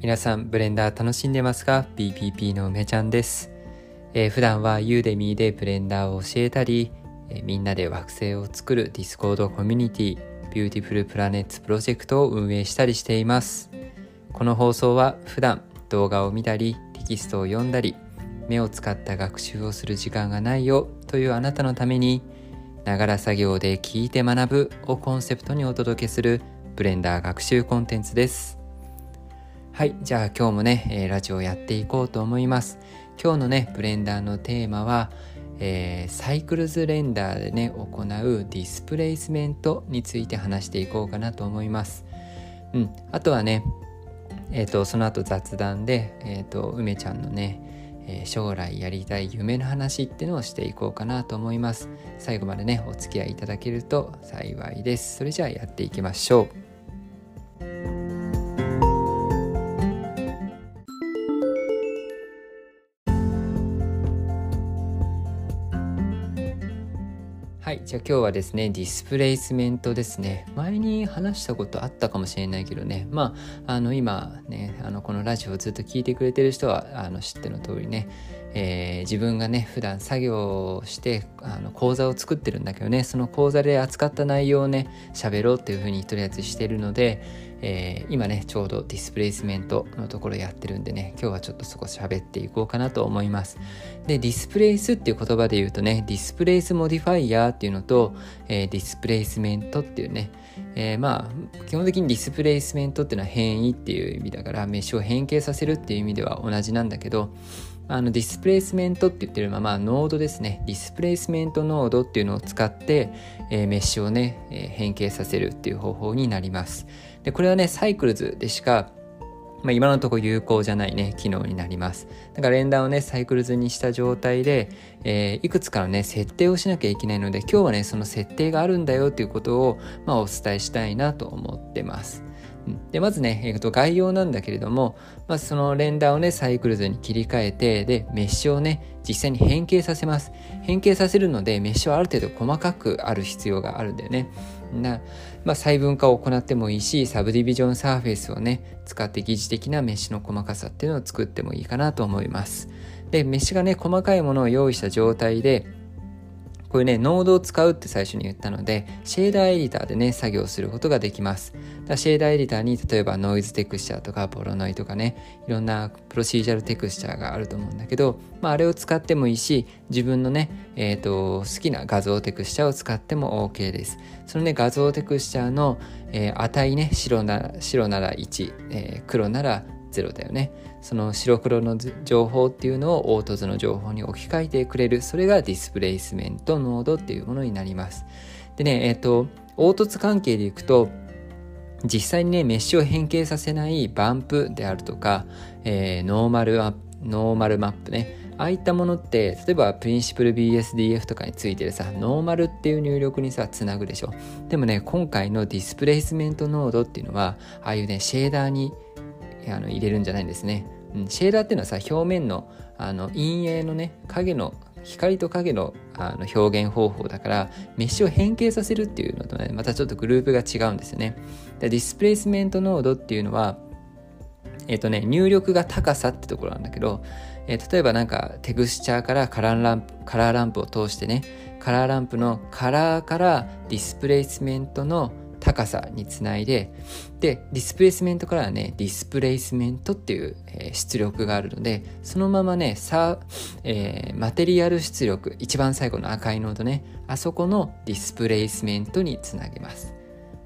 皆さんブレンダー楽しんでますか ?BPP の梅ちゃんです、えー、普段は Udemy でブレンダーを教えたり、えー、みんなで惑星を作る Discord コミュニティ Beautiful Planets Project を運営したりしています。この放送は普段動画を見たりテキストを読んだり目を使った学習をする時間がないよというあなたのためにながら作業で聞いて学ぶをコンセプトにお届けするブレンダー学習コンテンツです。はいじゃあ今日もね、えー、ラジオやっていこうと思います。今日のねブレンダーのテーマは、えー、サイクルズレンダーでね行うディスプレイスメントについて話していこうかなと思います。うんあとはねえっ、ー、とその後雑談でえっ、と梅ちゃんのねえ将来やりたい夢の話っていうのをしていこうかなと思います。最後までねお付き合いいただけると幸いです。それじゃあやっていきましょう。じゃあ今日はですね、ディスプレイスメントですね。前に話したことあったかもしれないけどね、まあ、あの今ね、あのこのラジオをずっと聞いてくれてる人はあの知っての通りね、えー、自分がね普段作業してあの講座を作ってるんだけどね。その講座で扱った内容をね喋ろうっていうふうにとりあえずしてるので、えー、今ねちょうどディスプレイスメントのところやってるんでね今日はちょっとそこ喋っていこうかなと思います。でディスプレイスっていう言葉で言うとねディスプレイスモディファイヤーっていうのと、えー、ディスプレイスメントっていうねえー、まあ基本的にディスプレイスメントっていうのは変位っていう意味だからメッシュを変形させるっていう意味では同じなんだけどあのディスプレイスメントって言ってるままノードですね。ディスプレイスメントノードっていうのを使って、えー、メッシュをね、え、変形させるっていう方法になります。でこれはねサイクルズでしかまあ、今のところ有効じゃないね機能になります。だから連打をねサイクル図にした状態で、えー、いくつかのね設定をしなきゃいけないので今日はねその設定があるんだよっていうことを、まあ、お伝えしたいなと思ってます。でまずね、えー、と概要なんだけれども、まずそのレンダーをねサイクルズに切り替えてでメッシュをね実際に変形させます。変形させるのでメッシュはある程度細かくある必要があるんだよね。な、まあ、細分化を行ってもいいしサブディビジョンサーフェイスをね使って疑似的なメッシュの細かさっていうのを作ってもいいかなと思います。でメッシュがね細かいものを用意した状態でこういうね、ノードを使うって最初に言ったので、シェーダーエディターでね、作業することができます。だシェーダーエディターに、例えばノイズテクスチャーとかポロノイとかね、いろんなプロシージャルテクスチャーがあると思うんだけど、まあ、あれを使ってもいいし、自分のね、えっ、ー、と、好きな画像テクスチャーを使っても OK です。そのね、画像テクスチャーの、えー、値ね、白なら、白なら1、えー、黒なら0だよねその白黒の情報っていうのを凹凸の情報に置き換えてくれるそれがディスプレイスメントノードっていうものになります。でねえっ、ー、と凹凸関係でいくと実際にねメッシュを変形させないバンプであるとか、えー、ノーマルアノーマルマップねああいったものって例えばプリンシプル BSDF とかについてるさノーマルっていう入力にさつなぐでしょ。でもね今回のディスプレイスメントノードっていうのはああいうねシェーダーにあの入れるんじゃないんですね、うん、シェーダーっていうのはさ表面のあの陰影のね影の光と影のあの表現方法だからメッシュを変形させるっていうのとねまたちょっとグループが違うんですよね。でディスプレイスメントノードっていうのはえっ、ー、とね入力が高さってところなんだけど、えー、例えばなんかテクスチャーからカラーランプカラーランプを通してねカラーランプのカラーからディスプレイスメントの高さにつないででディスプレイスメントからはねディスプレイスメントっていう、えー、出力があるのでそのままねさ、えー、マテリアル出力一番最後の赤いノードねあそこのディスプレイスメントにつなげます。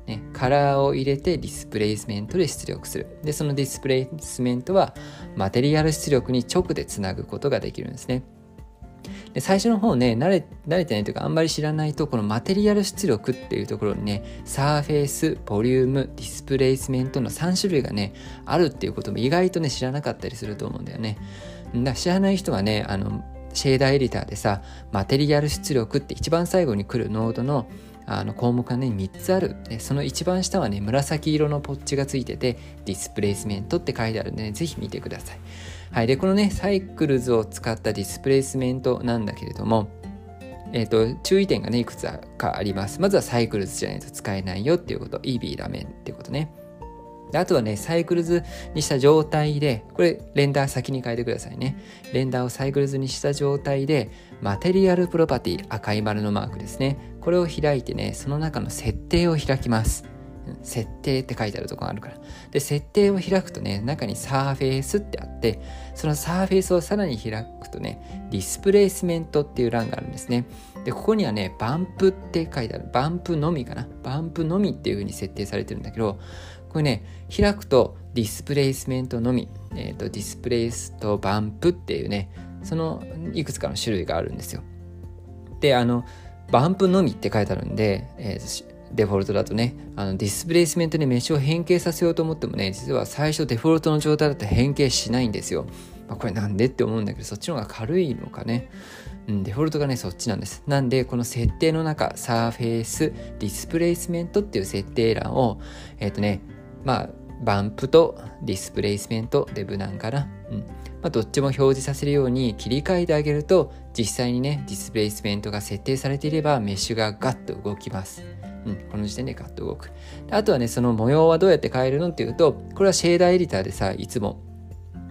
ね、カラーを入れてディスプレイスメントで出力する。で、そのディスプレイスメントはマテリアル出力に直でつなぐことができるんですね。で最初の方ね慣れ慣れてないというかあんまり知らないとこのマテリアル出力っていうところにねサーフェイスボリュームディスプレイスメントの3種類がねあるっていうことも意外とね知らなかったりすると思うんだよね。だから知らない人はねあのシェーダーエディターでさマテリアル出力って一番最後に来るノードのあの項目がね3つある。でその一番下はね紫色のポッチがついててディスプレイスメントって書いてあるんで、ね、ぜひ見てください。はい、でこのねサイクルズを使ったディスプレイスメントなんだけれどもえーと、注意点がねいくつかありますまずはサイクルズじゃないと使えないよっていうこと EB ダメンっていうことねであとはね、サイクルズにした状態で、これレンダー先に変えてくださいね。レンダーをサイクルズにした状態で、マテリアルプロパティ、赤い丸のマークですね。これを開いてね、その中の設定を開きます。設定って書いてあるとこがあるから。で、設定を開くとね、中にサーフェイスってあって、そのサーフェイスをさらに開くとね、ディスプレイスメントっていう欄があるんですね。で、ここにはね、バンプって書いてある。バンプのみかな。バンプのみっていう風に設定されてるんだけど、これね、開くとディスプレイスメントのみ、えっ、ー、と、ディスプレイスとバンプっていうね、そのいくつかの種類があるんですよ。で、あの、バンプのみって書いてあるんで、えー、デフォルトだとね、あのディスプレイスメントにメッシュを変形させようと思ってもね、実は最初デフォルトの状態だと変形しないんですよ。まあ、これなんでって思うんだけど、そっちの方が軽いのかね。うん、デフォルトがね、そっちなんです。なんで、この設定の中、サーフェイス、ディスプレイスメントっていう設定欄を、えっ、ー、とね、まあ、バンプとディスプレイスメント、デブなんかな。うん。まあ、どっちも表示させるように切り替えてあげると、実際にね、ディスプレイスメントが設定されていれば、メッシュがガッと動きます。うん、この時点でガッと動く。あとはね、その模様はどうやって変えるのっていうと、これはシェーダーエディターでさ、いつも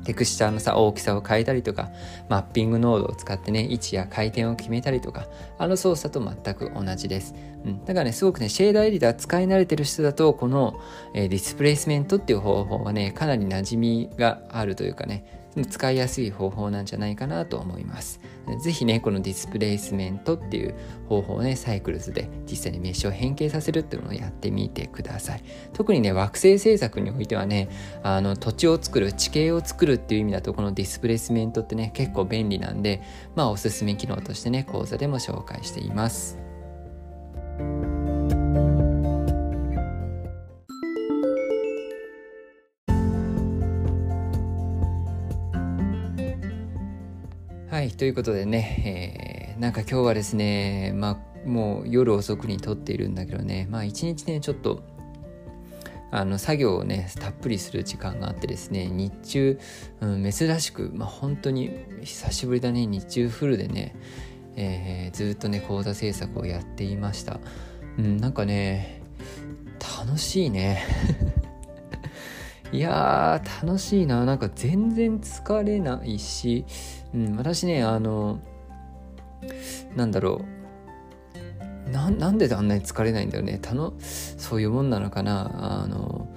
テクスチャーのさ、大きさを変えたりとか、マッピングノードを使ってね、位置や回転を決めたりとか、あの操作と全く同じです。うん。だからね、すごくね、シェーダーエディター使い慣れてる人だと、この、えー、ディスプレイスメントっていう方法はね、かなり馴染みがあるというかね、使いやすい方法なんじゃないかなと思います。ぜひね、このディスプレイスメントっていう方法をね、サイクルズで実際にメッシュを変形させるっていうのをやってみてください。特にね、惑星製作においてはね、あの土地を作る、地形を作るっていう意味だと、このディスプレイスメントってね、結構便利なんで、まあおすすめ機能としてね、講座でも紹介しています。ということでね、えー、なんか今日はですねまあもう夜遅くに撮っているんだけどねまあ一日ねちょっとあの作業をねたっぷりする時間があってですね日中、うん、珍しく、まあ、本当に久しぶりだね日中フルでね、えー、ずっとね講座制作をやっていました、うん、なんかね楽しいね。いやー楽しいな。なんか全然疲れないしうん、私ねあのなんだろう。なんであんなに疲れないんだよね。たのそういうもんなのかな。あの、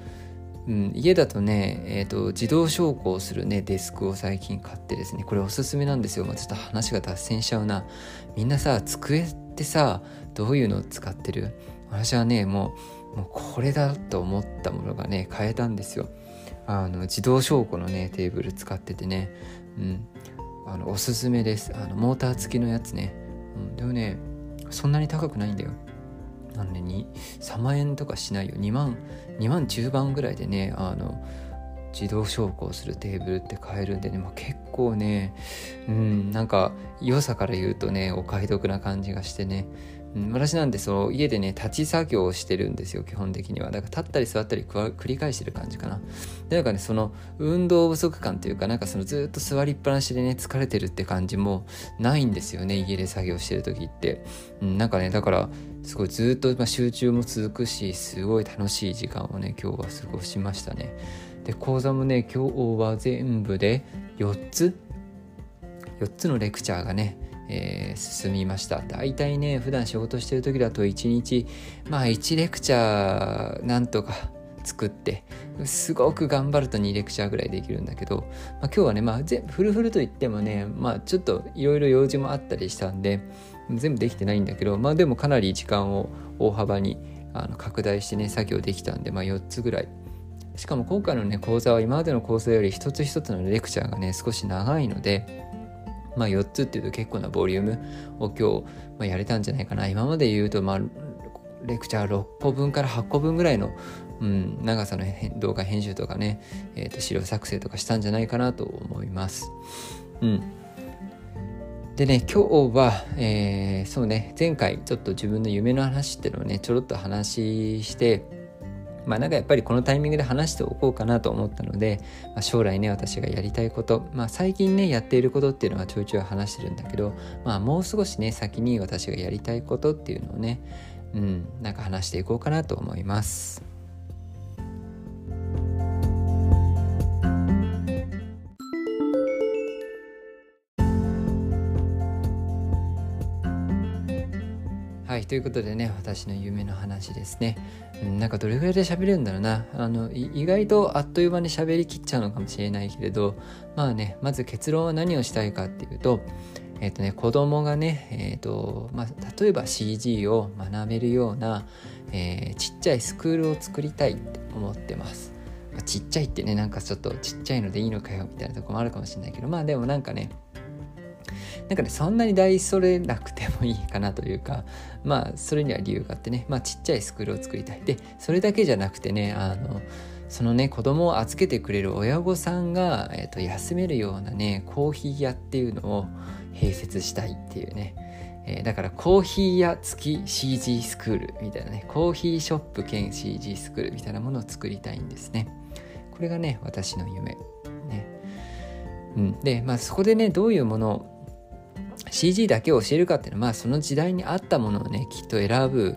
うん、家だとね、えーと、自動昇降するねデスクを最近買ってですねこれおすすめなんですよ、まあ、ちょっと話が脱線しちゃうな。みんなさ机ってさどういうのを使ってる？私はねもうもうこれだと思ったものがね変えたんですよ。あの自動昇降のねテーブル使っててね、うん、あのおすすめです。あのモーター付きのやつね、うん、でもねそんなに高くないんだよ。あのね3万円とかしないよ。2万2万10番ぐらいでねあの自動昇降するテーブルって買えるんでね、まあ、結構ねうん。なんか良さから言うとねお買い得な感じがしてね。私なんでそう家でね立ち作業をしてるんですよ基本的には。だから立ったり座ったり繰り返してる感じかな。でなんかねその運動不足感というかなんかそのずっと座りっぱなしでね疲れてるって感じもないんですよね家で作業してる時って、うん、なんかねだからすごいずっと、まあ、集中も続くしすごい楽しい時間をね今日は過ごしましたね。で講座もね今日は全部で4つ？4つのレクチャーがねえー、進みました。大体ね普段仕事してる時だと1日まあ1レクチャーなんとか作ってすごく頑張ると2レクチャーぐらいできるんだけど、まあ、今日はね、まあ、フルフルと言ってもね、まあ、ちょっといろいろ用事もあったりしたんで全部できてないんだけど、まあ、でもかなり時間を大幅にあの拡大してね作業できたんで、まあ、4つぐらい。しかも今回のね講座は今までの講座より一つ一つのレクチャーがね少し長いのでまあ4つっていうと結構なボリュームを今日、まあ、やれたんじゃないかな。今まで言うと、まあ、レクチャー6個分から8個分ぐらいの、うん、長さの動画編集とかね、えー、と資料作成とかしたんじゃないかなと思います。うん。でね、今日は、えー、そうね、前回ちょっと自分の夢の話っていうのをね、ちょろっと話して、まあなんかやっぱりこのタイミングで話しておこうかなと思ったので、まあ、将来ね私がやりたいこと、まあ、最近ねやっていることっていうのはちょいちょい話してるんだけど、まあ、もう少しね先に私がやりたいことっていうのをねうんなんか話していこうかなと思います。いということでね私の夢の話ですね、うん、なんかどれぐらいで喋れるんだろうな。あの意外とあっという間に喋りきっちゃうのかもしれないけれどまあねまず結論は何をしたいかっていうとえっ、ー、とね子供がねえっ、ー、とまあ例えば CG を学べるような、えー、ちっちゃいスクールを作りたいって思ってます。ちっちゃいってねなんかちょっとちっちゃいのでいいのかよみたいなとこもあるかもしれないけどまあでもなんかねなんかねそんなに大それなくてもいいかなというかまあそれには理由があってねまあちっちゃいスクールを作りたい。でそれだけじゃなくてねあのそのね子供を預けてくれる親御さんが、えーと、休めるようなねコーヒー屋っていうのを併設したいっていうね。えー、だからコーヒー屋付き CG スクールみたいなねコーヒーショップ兼 CG スクールみたいなものを作りたいんですね。これがね私の夢ね。うん、で、まあ、そこでねどういうものを CG だけを教えるかっていうのは、まあ、その時代に合ったものをねきっと選ぶ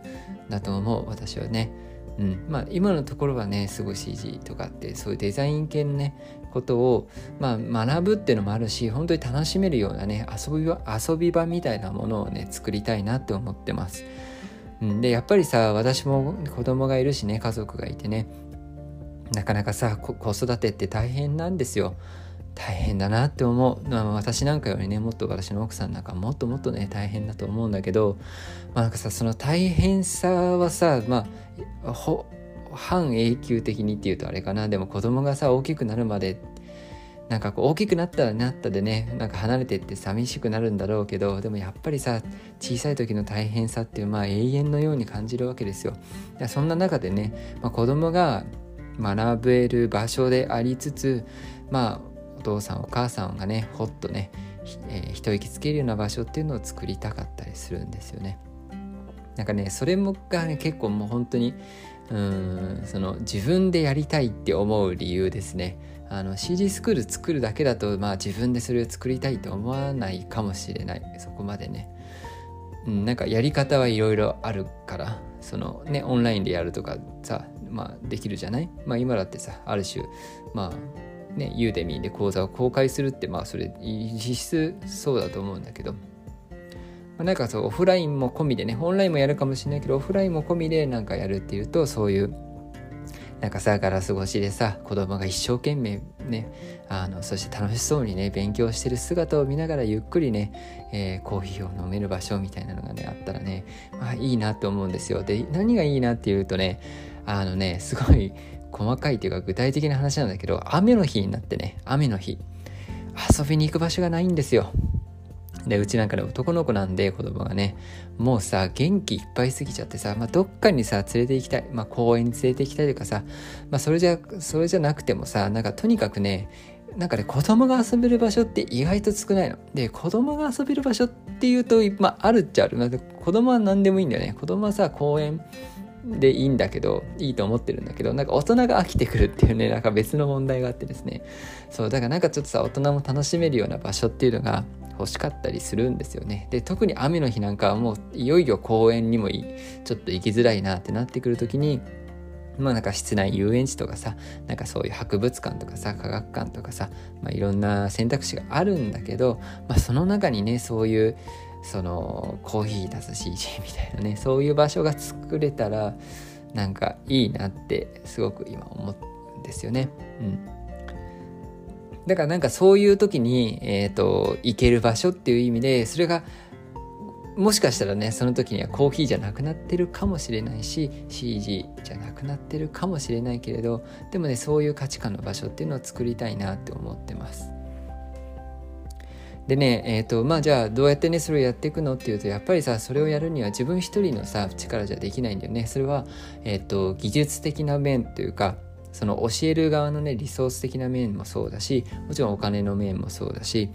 だと思う私はね。うんまあ、今のところはねすごい CG とかってそういうデザイン系のねことを、まあ、学ぶっていうのもあるし本当に楽しめるようなね遊び場遊び場みたいなものをね作りたいなって思ってます。うん、でやっぱりさ私も子供がいるしね家族がいてねなかなかさ子育てって大変なんですよ。大変だなって思う、まあ、私なんかよりねもっと私の奥さんなんかもっともっとね大変だと思うんだけど、まあ、なんかさその大変さはさまあ半永久的にっていうとあれかなでも子供がさ大きくなるまでなんかこう大きくなったらなったでねなんか離れてって寂しくなるんだろうけどでもやっぱりさ小さい時の大変さっていうまあ永遠のように感じるわけですよ。そんな中でね、まあ、子供が学べる場所でありつつまあお父さんお母さんがねほっとね、えー、一息つけるような場所っていうのを作りたかったりするんですよね。なんかねそれもが、ね、結構もう本当にうんその自分でやりたいって思う理由ですね。あの CG スクール作るだけだとまあ自分でそれを作りたいと思わないかもしれないそこまでね。うん、なんかやり方はいろいろあるからそのねオンラインでやるとかさまあできるじゃない？まあ今だってさある種まあね、ユーデミーで講座を公開するってまあそれ実質そうだと思うんだけど、まあ、なんかそうオフラインも込みでねオンラインもやるかもしれないけどオフラインも込みでなんかやるっていうとそういうなんかさガラス越しでさ子供が一生懸命ねあのそして楽しそうにね勉強してる姿を見ながらゆっくりね、えー、コーヒーを飲める場所みたいなのがねあったらねまあいいなと思うんですよ。で何がいいなっていうとねあのねすごい細かいというか具体的な話なんだけど雨の日になってね雨の日遊びに行く場所がないんですよでうちなんかね男の子なんで子供がねもうさ元気いっぱいすぎちゃってさ、まあ、どっかにさ連れて行きたい、まあ、公園に連れて行きたいとかさ、まあ、それじゃそれじゃなくてもさなんかとにかくねなんかね子供が遊べる場所って意外と少ないの。で子供が遊べる場所っていうと、まあ、あるっちゃある。子供は何でもいいんだよね。子供はさ公園でいいんだけどいいと思ってるんだけどなんか大人が飽きてくるっていうねなんか別の問題があってですね。そうだからなんかちょっとさ大人も楽しめるような場所っていうのが欲しかったりするんですよね。で特に雨の日なんかはもういよいよ公園にもいちょっと行きづらいなってなってくる時にまあなんか室内遊園地とかさなんかそういう博物館とかさ科学館とかさ、まあ、いろんな選択肢があるんだけど、まあ、その中にねそういうそのコーヒー出す CG みたいなね そういう場所が作れたらなんかいいなってすごく今思うんですよね。うん、だからなんかそういう時に、えーと、行ける場所っていう意味でそれがもしかしたらねその時にはコーヒーじゃなくなってるかもしれないし CG じゃなくなってるかもしれないけれどでもねそういう価値観の場所っていうのを作りたいなって思ってます。でねえっ、ー、とまあじゃあどうやってねそれをやっていくのっていうとやっぱりさそれをやるには自分一人のさ力じゃできないんだよねそれは、えっ、ー、と技術的な面というかその教える側のねリソース的な面もそうだしもちろんお金の面もそうだし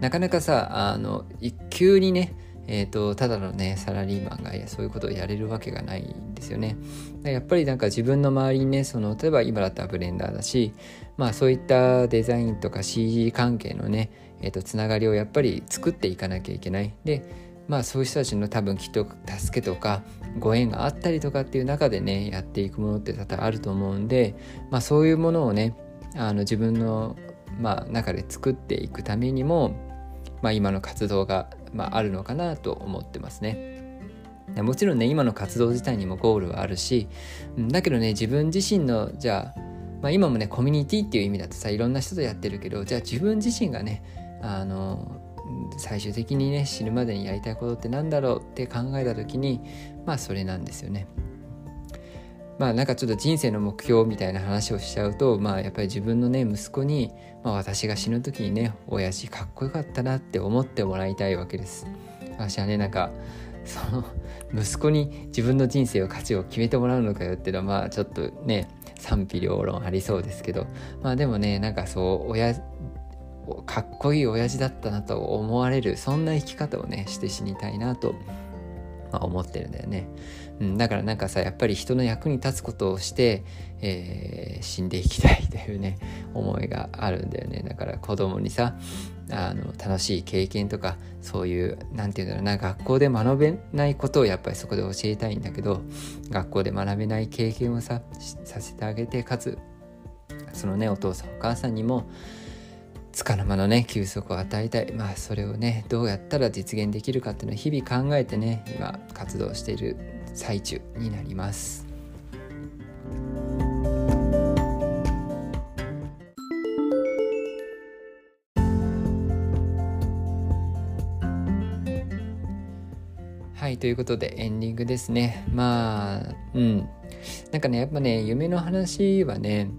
なかなかさあの急にねえーと、ただのねサラリーマンがそういうことをやれるわけがないんですよね。やっぱりなんか自分の周りにねその例えば今だったらブレンダーだしまあそういったデザインとか CG 関係のねえーと、つながりをやっぱり作っていかなきゃいけない。でまあそういう人たちの多分きっと助けとかご縁があったりとかっていう中でねやっていくものって多々あると思うんで、まあ、そういうものをねあの自分の、まあ、中で作っていくためにも、まあ、今の活動が、まあ、あるのかなと思ってますね。もちろんね今の活動自体にもゴールはあるしだけどね自分自身のじゃあ、まあ、今もねコミュニティっていう意味だとさいろんな人とやってるけどじゃあ自分自身がねあの最終的にね死ぬまでにやりたいことって何だろうって考えた時にまあそれなんですよね。まあなんかちょっと人生の目標みたいな話をしちゃうとまあやっぱり自分のね息子に、まあ、私が死ぬ時にね親父かっこよかったなって思ってもらいたいわけです。私はねなんかその息子に自分の人生を価値を決めてもらうのかよっていうのはまあちょっとね賛否両論ありそうですけどまあでもねなんかそう親かっこいい親父だったなと思われるそんな生き方をねして死にたいなと、まあ、思ってるんだよね。うん、だからなんかさやっぱり人の役に立つことをして、えー、死んでいきたいというね思いがあるんだよねだから子供にさあの楽しい経験とかそういう何て言うんだろうな学校で学べないことをやっぱりそこで教えたいんだけど学校で学べない経験をささせてあげてかつそのねお父さんお母さんにもつかの間のね休息を与えたい。まあそれをねどうやったら実現できるかっていうのを日々考えてね今活動している最中になります。はいということでエンディングですね。まあうん。なんかねやっぱね夢の話はね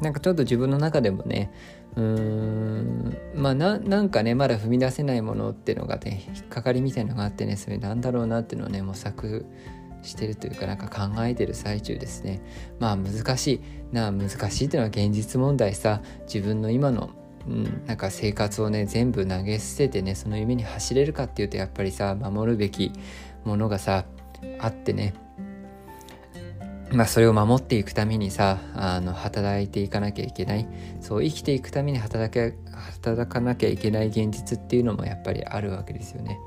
なんかちょっと自分の中でもねうーん。まあなんかねまだ踏み出せないものっていうのがね引っかかりみたいのがあってねそれなんだろうなっていうのをね模索してるというかなんか考えてる最中ですね。まあ難しい。な難しいっていうのは現実問題さ。自分の今のうん、なんか生活をね全部投げ捨ててねその夢に走れるかっていうとやっぱりさ守るべきものがさあってね。まあそれを守っていくためにさあの働いていかなきゃいけない。そう生きていくために働け働かなきゃいけない現実っていうのもやっぱりあるわけですよね。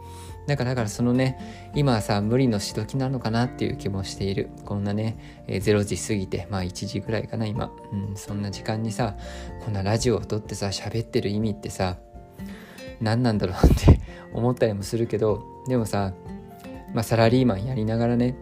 だからだからそのね今はさ無理のし時なのかなっていう気もしている。こんなね、えー、0時過ぎてまあ1時ぐらいかな今、うん、そんな時間にさこんなラジオを撮ってさ喋ってる意味ってさ何なんだろうって思ったりもするけどでもさ、まあ、サラリーマンやりながらね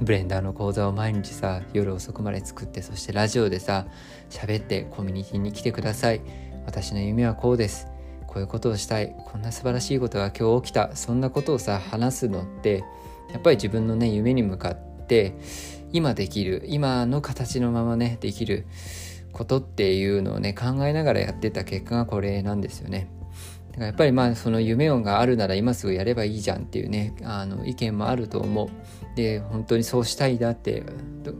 ブレンダーの講座を毎日さ夜遅くまで作ってそしてラジオでさ喋ってコミュニティに来てください。私の夢はこうです。こういうことをしたい。こんな素晴らしいことが今日起きた。そんなことをさ話すのってやっぱり自分のね夢に向かって今できる。今の形のままねできることっていうのをね考えながらやってた結果がこれなんですよね。だからやっぱりまあその夢音があるなら今すぐやればいいじゃんっていうねあの意見もあると思う。で本当にそうしたいだって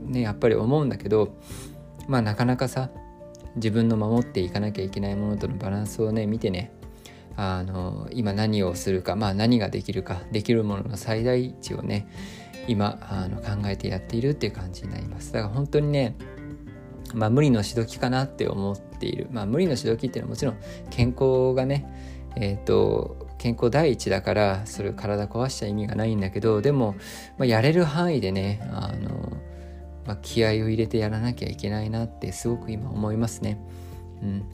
ねやっぱり思うんだけどまあなかなかさ自分の守っていかなきゃいけないものとのバランスをね見てねあの今何をするか、まあ、何ができるかできるものの最大値をね今あの考えてやっているっていう感じになりますだから本当にねまあ無理のしどきかなって思っているまあ無理のしどきっていうのはもちろん健康がねえっ、ー、と健康第一だからそれ体壊しちゃ意味がないんだけどでも、まあ、やれる範囲でねあの、まあ、気合を入れてやらなきゃいけないなってすごく今思いますね。うん、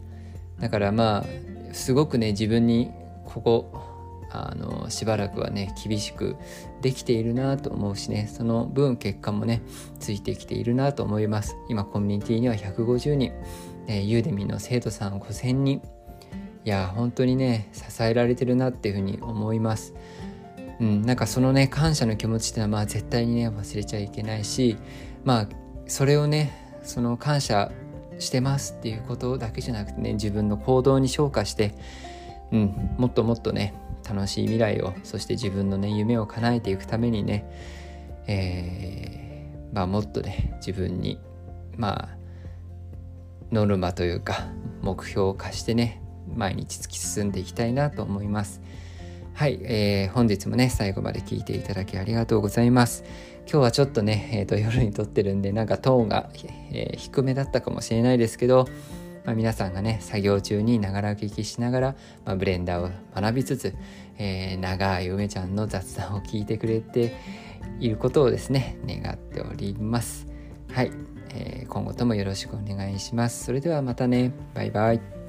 だからまあすごくね自分にここあのしばらくはね厳しくできているなと思うしねその分結果もねついてきているなと思います。今コミュニティには150人、えー、ユーデミの生徒さん5000人。いや本当にね支えられてるなっていうふうに思います。うん、なんかそのね感謝の気持ちっていうのはまあ絶対にね忘れちゃいけないしまあそれをねその感謝してますっていうことだけじゃなくてね自分の行動に昇華して、うん、もっともっとね楽しい未来をそして自分のね夢を叶えていくためにね、えー、まあ、もっとね自分にまあノルマというか目標を課してね毎日突き進んでいきたいなと思います。はい、えー、本日もね最後まで聞いていただきありがとうございます。今日はちょっとね、えーと、夜に撮ってるんでなんかトーンが、えー、低めだったかもしれないですけど、まあ、皆さんがね作業中にながら聞きしながら、まあ、ブレンダーを学びつつ、えー、長い梅ちゃんの雑談を聞いてくれていることをですね願っております。はい、えー、今後ともよろしくお願いします。それではまたねバイバイ。